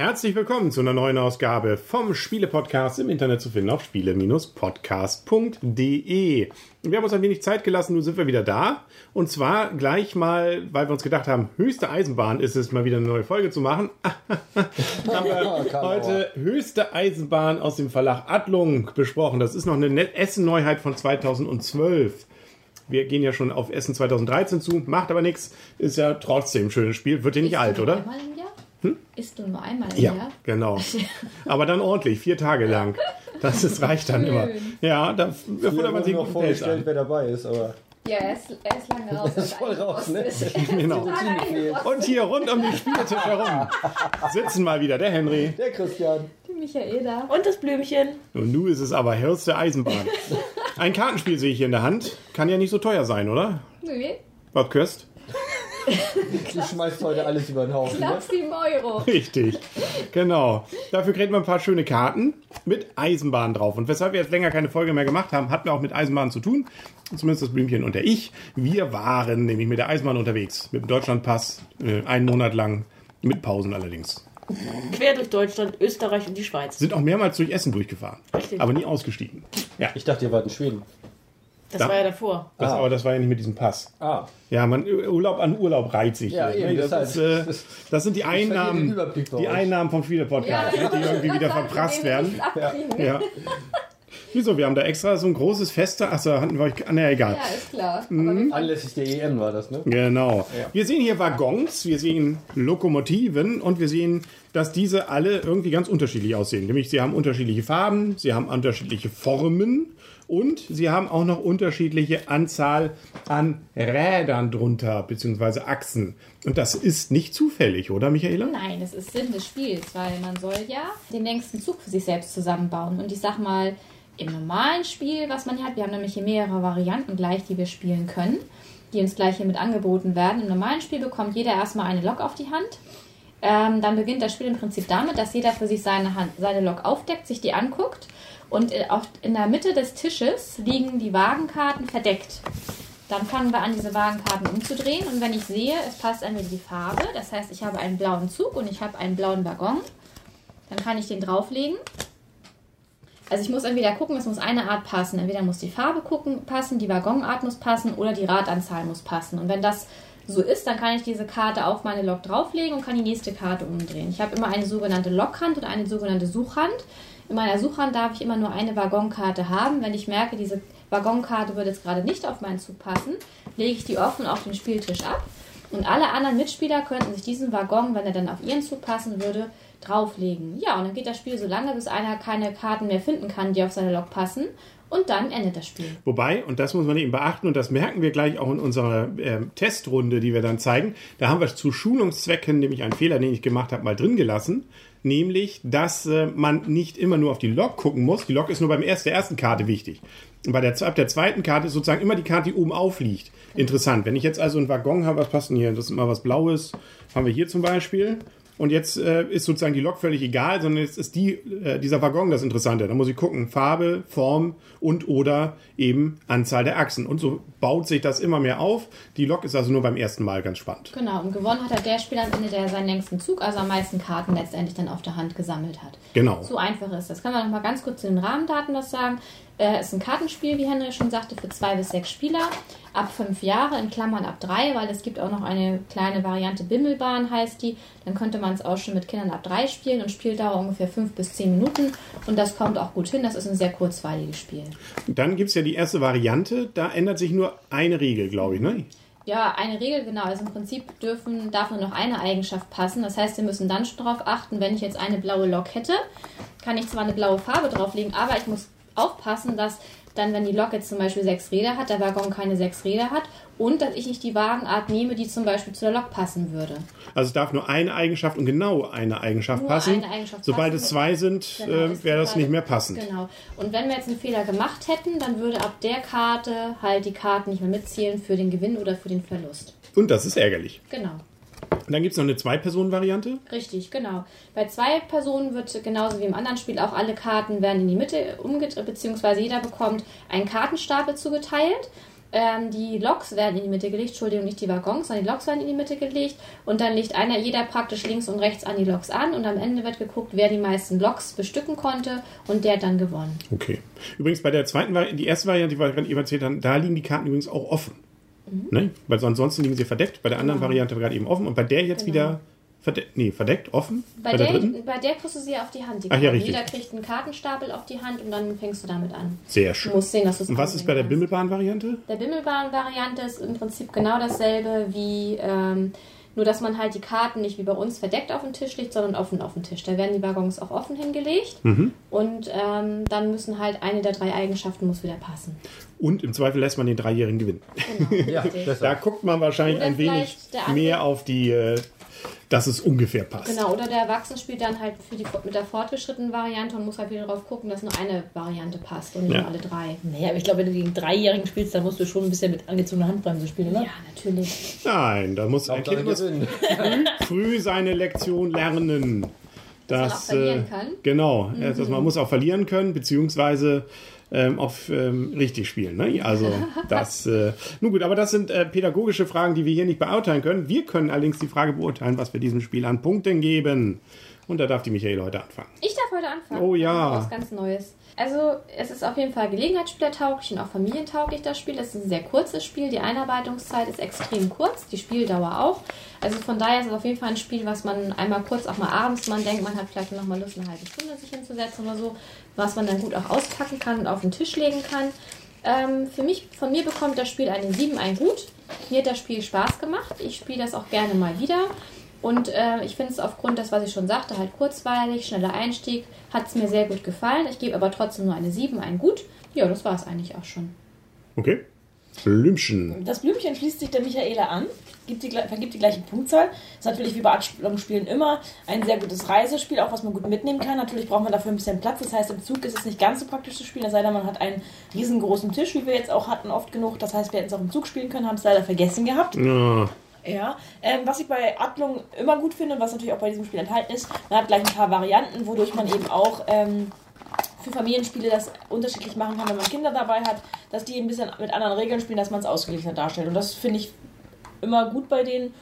Herzlich willkommen zu einer neuen Ausgabe vom Spiele-Podcast im Internet zu finden auf spiele-podcast.de. Wir haben uns ein wenig Zeit gelassen, nun sind wir wieder da. Und zwar gleich mal, weil wir uns gedacht haben, höchste Eisenbahn ist es, mal wieder eine neue Folge zu machen. haben wir heute höchste Eisenbahn aus dem Verlag Adlung besprochen. Das ist noch eine Essen-Neuheit von 2012. Wir gehen ja schon auf Essen 2013 zu, macht aber nichts, ist ja trotzdem ein schönes Spiel, wird ja nicht alt, oder? Einmal im Jahr? Hm? Isst du nur einmal im Ja, Jahr? genau. Aber dann ordentlich, vier Tage lang. Das ist, reicht dann immer. Ja, da futtert man sich noch vorgestellt, wer dabei ist, aber Ja, er ist, er ist lange raus. Er ist voll raus, ne? Genau. Und hier rund um den Spieltisch herum sitzen mal wieder der Henry. der Christian. Die Michaela. Und das Blümchen. Und nun ist es aber höchste Eisenbahn. Ein Kartenspiel sehe ich hier in der Hand. Kann ja nicht so teuer sein, oder? Nee, Was kostet? Du schmeißt heute alles über den Haufen. Ne? knapp 7 Euro. Richtig. Genau. Dafür kriegt man ein paar schöne Karten mit Eisenbahn drauf. Und weshalb wir jetzt länger keine Folge mehr gemacht haben, hatten wir auch mit Eisenbahn zu tun. Zumindest das Blümchen und der ich. Wir waren nämlich mit der Eisenbahn unterwegs. Mit dem Deutschlandpass. Äh, einen Monat lang. Mit Pausen allerdings. Quer durch Deutschland, Österreich und die Schweiz. Sind auch mehrmals durch Essen durchgefahren. Richtig. Aber nie ausgestiegen. Ja. Ich dachte, ihr wart in Schweden. Das Da- war ja davor. Das, Ah. Aber das war ja nicht mit diesem Pass. Ah, Ja, man, Urlaub an Urlaub reiht sich. Ja, hier, eben, ne? das, deshalb. ist, äh, das sind die Einnahmen, die. Einnahmen vom Spiele-Podcast, Ja, ne, die irgendwie wieder verprasst werden. Ja. Ja. Wieso? Wir haben da extra so ein großes Fest. Achso, hatten wir euch. Ah, ne, egal. ja, ist klar. Mhm. Anlässlich der EM war das, ne? Genau. Wir sehen hier Waggons, wir sehen Lokomotiven und wir sehen, dass diese alle irgendwie ganz unterschiedlich aussehen. Nämlich sie haben unterschiedliche Farben, sie haben unterschiedliche Formen und sie haben auch noch unterschiedliche Anzahl an Rädern drunter, beziehungsweise Achsen. Und das ist nicht zufällig, oder Michaela? Nein, das ist Sinn des Spiels, weil man soll ja den längsten Zug für sich selbst zusammenbauen. Und ich sag mal, im normalen Spiel, was man hier hat, wir haben nämlich hier mehrere Varianten gleich, die wir spielen können, die uns gleich hier mit angeboten werden. Im normalen Spiel bekommt jeder erstmal eine Lok auf die Hand. Ähm, dann beginnt das Spiel im Prinzip damit, dass jeder für sich seine, Hand, seine Lok aufdeckt, sich die anguckt und äh, auch in der Mitte des Tisches liegen die Wagenkarten verdeckt. Dann fangen wir an, diese Wagenkarten umzudrehen und wenn ich sehe, es passt entweder die Farbe, das heißt, ich habe einen blauen Zug und ich habe einen blauen Waggon, dann kann ich den drauflegen. Also ich muss entweder gucken, es muss eine Art passen. Entweder muss die Farbe gucken, passen, die Waggonart muss passen oder die Radanzahl muss passen. Und wenn das so ist, dann kann ich diese Karte auf meine Lok drauflegen und kann die nächste Karte umdrehen. Ich habe immer eine sogenannte Lokhand und eine sogenannte Suchhand. In meiner Suchhand darf ich immer nur eine Waggonkarte haben. Wenn ich merke, diese Waggonkarte würde jetzt gerade nicht auf meinen Zug passen, lege ich die offen auf den Spieltisch ab. Und alle anderen Mitspieler könnten sich diesen Waggon, wenn er dann auf ihren Zug passen würde, drauflegen. Ja, und dann geht das Spiel so lange, bis einer keine Karten mehr finden kann, die auf seine Lok passen. Und dann endet das Spiel. Wobei, und das muss man eben beachten, und das merken wir gleich auch in unserer ähm, Testrunde, die wir dann zeigen, da haben wir zu Schulungszwecken nämlich einen Fehler, den ich gemacht habe, mal drin gelassen. Nämlich, dass äh, man nicht immer nur auf die Lok gucken muss. Die Lok ist nur beim erst, der ersten Karte wichtig. Und bei der, ab der zweiten Karte ist sozusagen immer die Karte, die oben aufliegt. Interessant. Wenn ich jetzt also einen Waggon habe, was passt denn hier? Das ist immer was Blaues. Haben wir hier zum Beispiel. Und jetzt äh, ist sozusagen die Lok völlig egal, sondern jetzt ist die, äh, dieser Waggon das Interessante. Da muss ich gucken, Farbe, Form und oder eben Anzahl der Achsen. Und so baut sich das immer mehr auf. Die Lok ist also nur beim ersten Mal ganz spannend. Genau, und gewonnen hat halt der Spieler am Ende, der seinen längsten Zug, also am meisten Karten letztendlich dann auf der Hand gesammelt hat. Genau. So einfach ist das. Können wir noch mal ganz kurz zu den Rahmendaten was sagen. Äh, ist ein Kartenspiel, wie Henry schon sagte, für zwei bis sechs Spieler. Ab fünf Jahre, in Klammern ab drei, weil es gibt auch noch eine kleine Variante Bimmelbahn heißt die. Dann könnte man es auch schon mit Kindern ab drei spielen und Spieldauer ungefähr fünf bis zehn Minuten. Und das kommt auch gut hin. Das ist ein sehr kurzweiliges Spiel. Dann gibt's ja die erste Variante. Da ändert sich nur eine Regel, glaube ich. Ne? Ja, eine Regel, genau. Also im Prinzip dürfen, darf nur noch eine Eigenschaft passen. Das heißt, wir müssen dann schon darauf achten, wenn ich jetzt eine blaue Lok hätte, kann ich zwar eine blaue Farbe drauflegen, aber ich muss aufpassen, dass dann, wenn die Lok jetzt zum Beispiel sechs Räder hat, der Waggon keine sechs Räder hat und dass ich nicht die Wagenart nehme, die zum Beispiel zu der Lok passen würde. Also es darf nur eine Eigenschaft und genau eine Eigenschaft Nur passen. eine Eigenschaft Sobald passen. es zwei sind, Genau, äh, ist wäre das nicht mehr passend. Genau. Und wenn wir jetzt einen Fehler gemacht hätten, dann würde ab der Karte halt die Karten nicht mehr mitzählen für den Gewinn oder für den Verlust. Und das ist ärgerlich. Genau. Und dann gibt es noch eine Zwei-Personen-Variante. Richtig, genau. Bei zwei Personen wird genauso wie im anderen Spiel auch alle Karten werden in die Mitte umgedreht, beziehungsweise jeder bekommt einen Kartenstapel zugeteilt. Ähm, die Loks werden in die Mitte gelegt, Entschuldigung, nicht die Waggons, sondern die Loks werden in die Mitte gelegt und dann legt einer, jeder praktisch links und rechts an die Loks an und am Ende wird geguckt, wer die meisten Loks bestücken konnte und der hat dann gewonnen. Okay. Übrigens bei der zweiten Variante, die erste Variante, die wir gerade eben erzählt haben, da liegen die Karten übrigens auch offen. Ne? Weil ansonsten liegen sie verdeckt. Bei der anderen Genau. Variante gerade eben offen und bei der jetzt Genau. wieder verdeckt. Nee, verdeckt, offen. Bei, der der, dritten? bei der kriegst du sie auf die Hand. Die Ach ja, richtig. Jeder kriegt einen Kartenstapel auf die Hand und dann fängst du damit an. Sehr Du schön. musst sehen, dass du Und was ist bei der. Bimmelbahn-Variante? Der Bimmelbahn-Variante ist im Prinzip genau dasselbe wie, ähm, nur dass man halt die Karten nicht wie bei uns verdeckt auf den Tisch legt, sondern offen auf den Tisch. Da werden die Waggons auch offen hingelegt Mhm. und ähm, dann müssen halt eine der drei Eigenschaften muss wieder passen. Und im Zweifel lässt man den Dreijährigen gewinnen. Genau. Ja. Da guckt man wahrscheinlich Oder ein wenig mehr auf die, äh, dass es ungefähr passt. Genau, oder der Erwachsene spielt dann halt für die, mit der fortgeschrittenen Variante und muss halt wieder darauf gucken, dass nur eine Variante passt und nicht Ja. alle drei. Naja, aber ich glaube, wenn du gegen Dreijährigen spielst, dann musst du schon ein bisschen mit angezogener Handbremse spielen, oder? Ja, natürlich. Nein, da muss ein Kind früh, früh seine Lektion lernen. Man auch Das, verlieren äh, kann. Genau, also man muss auch verlieren können, beziehungsweise ähm, auf ähm, richtig spielen. Ne? Also das, äh, nun gut, aber das sind äh, pädagogische Fragen, die wir hier nicht beurteilen können. Wir können allerdings die Frage beurteilen, was wir diesem Spiel an Punkten geben. Und da darf die Michael heute anfangen. Ich darf heute anfangen. Oh ja. Was ganz Neues. Also, es ist auf jeden Fall gelegenheitsspielertauglich und auch familientauglich, das Spiel. Es ist ein sehr kurzes Spiel. Die Einarbeitungszeit ist extrem kurz, die Spieldauer auch. Also von daher ist es auf jeden Fall ein Spiel, was man einmal kurz auch mal abends, man denkt, man hat vielleicht noch mal Lust, eine halbe Stunde sich hinzusetzen oder so, was man dann gut auch auspacken kann und auf den Tisch legen kann. Ähm, für mich, von mir bekommt das Spiel eine 7, ein Gut. Mir hat das Spiel Spaß gemacht. Ich spiele das auch gerne mal wieder. Und äh, ich finde es aufgrund des, was ich schon sagte, halt kurzweilig, schneller Einstieg, hat es mir sehr gut gefallen. Ich gebe aber trotzdem nur eine 7, ein Gut. Ja, das war es eigentlich auch schon. Okay? Blümchen. Das Blümchen schließt sich der Michaela an, gibt die, vergibt die gleiche Punktzahl. Ist natürlich wie bei Abspielungen immer ein sehr gutes Reisespiel, auch was man gut mitnehmen kann. Natürlich braucht man dafür ein bisschen Platz. Das heißt, im Zug ist es nicht ganz so praktisch zu spielen, es sei denn, man hat einen riesengroßen Tisch, wie wir jetzt auch hatten, oft genug. Das heißt, wir hätten es auch im Zug spielen können, haben es leider vergessen gehabt. Ja, Ja, ähm, was ich bei Adlung immer gut finde und was natürlich auch bei diesem Spiel enthalten ist, man hat gleich ein paar Varianten, wodurch man eben auch ähm, für Familienspiele das unterschiedlich machen kann, wenn man Kinder dabei hat, dass die ein bisschen mit anderen Regeln spielen, dass man es ausgeglichener darstellt. Und das finde ich immer gut bei denen.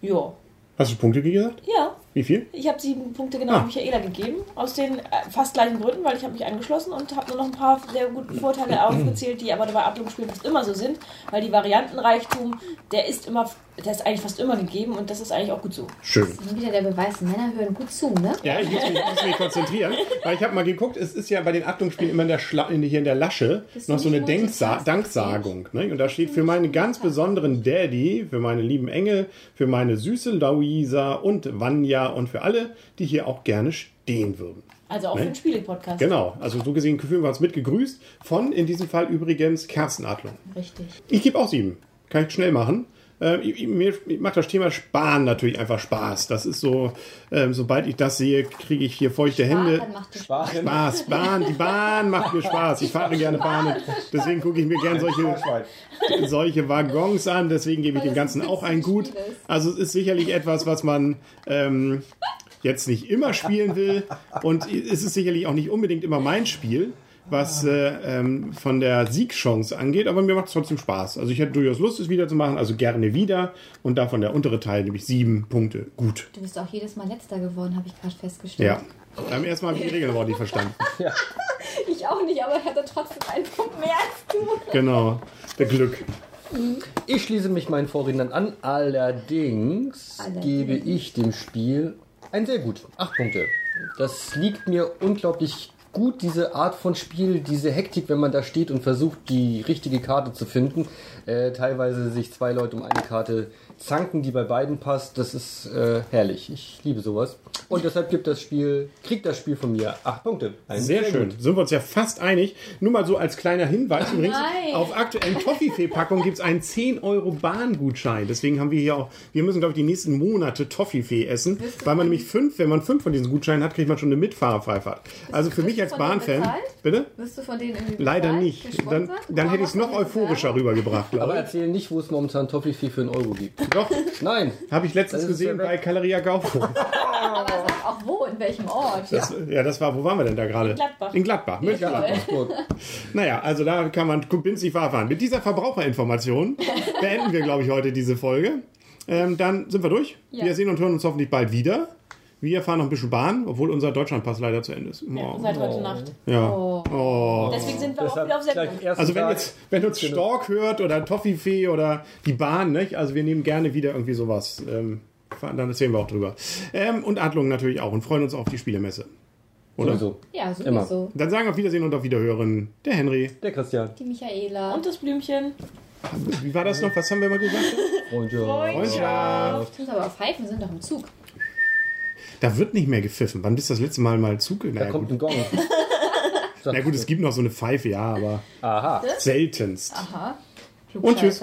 Ja. hast du Punkte gesagt? Ja, Wie viel? ich habe sieben Punkte genau Ah. Michaela gegeben, aus den äh, fast gleichen Gründen, weil ich habe mich angeschlossen und habe nur noch ein paar sehr gute Vorteile aufgezählt, die aber bei Adlungsspielen fast immer so sind, weil die Variantenreichtum, der ist immer, der ist eigentlich fast immer gegeben und das ist eigentlich auch gut so. Schön. Und wieder der Beweis, Männer hören gut zu, ne? Ja, ich muss mich, muss mich konzentrieren, weil ich habe mal geguckt, es ist ja bei den Achtungsspielen immer in der Schla in, hier in der Lasche Bist noch so eine Denksa? Danksagung. Ne? Und da steht für meinen ganz besonderen Daddy, für meine lieben Engel, für meine süße Luisa und Vanya und für alle, die hier auch gerne stehen würden. Also auch für den Spiele-Podcast. Genau, also so gesehen fühlen wir uns mit gegrüßt von in diesem Fall übrigens Kerzenadlung. Richtig. Ich gebe auch sieben. Kann ich schnell machen. Äh, ich- mir macht das Thema Sparen natürlich einfach Spaß. Das ist so, ähm, sobald ich das sehe, kriege ich hier feuchte Hände. Sparen macht dir Spaß. Spaß, Bahn, die Bahn macht mir Spaß. Ich fahre gerne Bahn und deswegen gucke ich mir gerne solche, solche Waggons an. Deswegen gebe ich dem Ganzen auch ein Gut. Also es ist sicherlich etwas, was man ähm, jetzt nicht immer spielen will und es ist sicherlich auch nicht unbedingt immer mein Spiel. Was äh, ähm, von der Siegchance angeht, aber mir macht es trotzdem Spaß. Also ich hätte durchaus Lust, es wieder zu machen, also gerne wieder. Und davon der untere Teil, nämlich sieben Punkte. Gut. Du bist auch jedes Mal letzter geworden, habe ich gerade festgestellt. Ja. Beim ersten Mal habe ich die Regeln aber nicht verstanden. Ich auch nicht, aber ich hatte trotzdem einen Punkt mehr als du. Genau. Der Glück. Ich schließe mich meinen Vorrednern an. Allerdings, Allerdings. gebe ich dem Spiel ein sehr gut. Acht Punkte. Das liegt mir unglaublich gut, diese Art von Spiel, diese Hektik, wenn man da steht und versucht, die richtige Karte zu finden. Äh, teilweise sich zwei Leute um eine Karte zanken, die bei beiden passt. Das ist äh, herrlich. Ich liebe sowas. Und deshalb gibt das Spiel, kriegt das Spiel von mir acht Punkte. Ein Sehr schön. gut. Sind wir uns ja fast einig. Nur mal so als kleiner Hinweis übrigens. Nein. Auf aktuellen Toffifee-Packungen gibt es einen 10 Euro Bahngutschein. Deswegen haben wir hier auch, wir müssen glaube ich die nächsten Monate Toffifee essen. Weil man nämlich fünf, wenn man fünf von diesen Gutscheinen hat, kriegt man schon eine Mitfahrerfreifahrt. Also für mich als Bahn-Fan. Bitte? Wirst du von denen irgendwie Leider nicht. Dann, dann hätte ich es noch euphorischer rübergebracht, Aber glaube ich. erzähl nicht, wo es momentan Toffifee für einen Euro gibt. Doch, Nein. habe ich letztens gesehen ja bei weg. Galeria Kaufhof. Aber sag auch wo, in welchem Ort. Das, ja, das war, wo waren wir denn da gerade? In Gladbach. In Gladbach, Mönchengladbach. Gut. Naja, also da kann man günstig fahren. Mit dieser Verbraucherinformation beenden wir, glaube ich, heute diese Folge. Ähm, dann sind wir durch. Ja. Wir sehen und hören uns hoffentlich bald wieder. Wir fahren noch ein bisschen Bahn, obwohl unser Deutschlandpass leider zu Ende ist. Ja, Oh. seit heute Nacht. Ja. Oh. Oh. Deswegen sind wir auch Deshalb wieder auf Sendung. Also wenn jetzt, wenn uns Stork hört oder Toffifee oder die Bahn, nicht? Also wir nehmen gerne wieder irgendwie sowas. Ähm, dann erzählen wir auch drüber. Ähm, und Adlungen natürlich auch und freuen uns auf die Spielemesse. Oder? Sowieso. Ja, sowieso. Dann sagen wir auf Wiedersehen und auf Wiederhören. Der Henry. Der Christian. Die Michaela. Und das Blümchen. Wie war das noch? Was haben wir mal gesagt? Und ja. Freundschaft. Stimmt, aber Pfeifen sind doch im Zug. Da wird nicht mehr gepfiffen. Wann bist du das letzte Mal mal Zug? Da Naja, kommt gut. ein Gong. Na gut, es gibt noch so eine Pfeife, ja, aber Aha. seltenst. Aha. Und tschüss.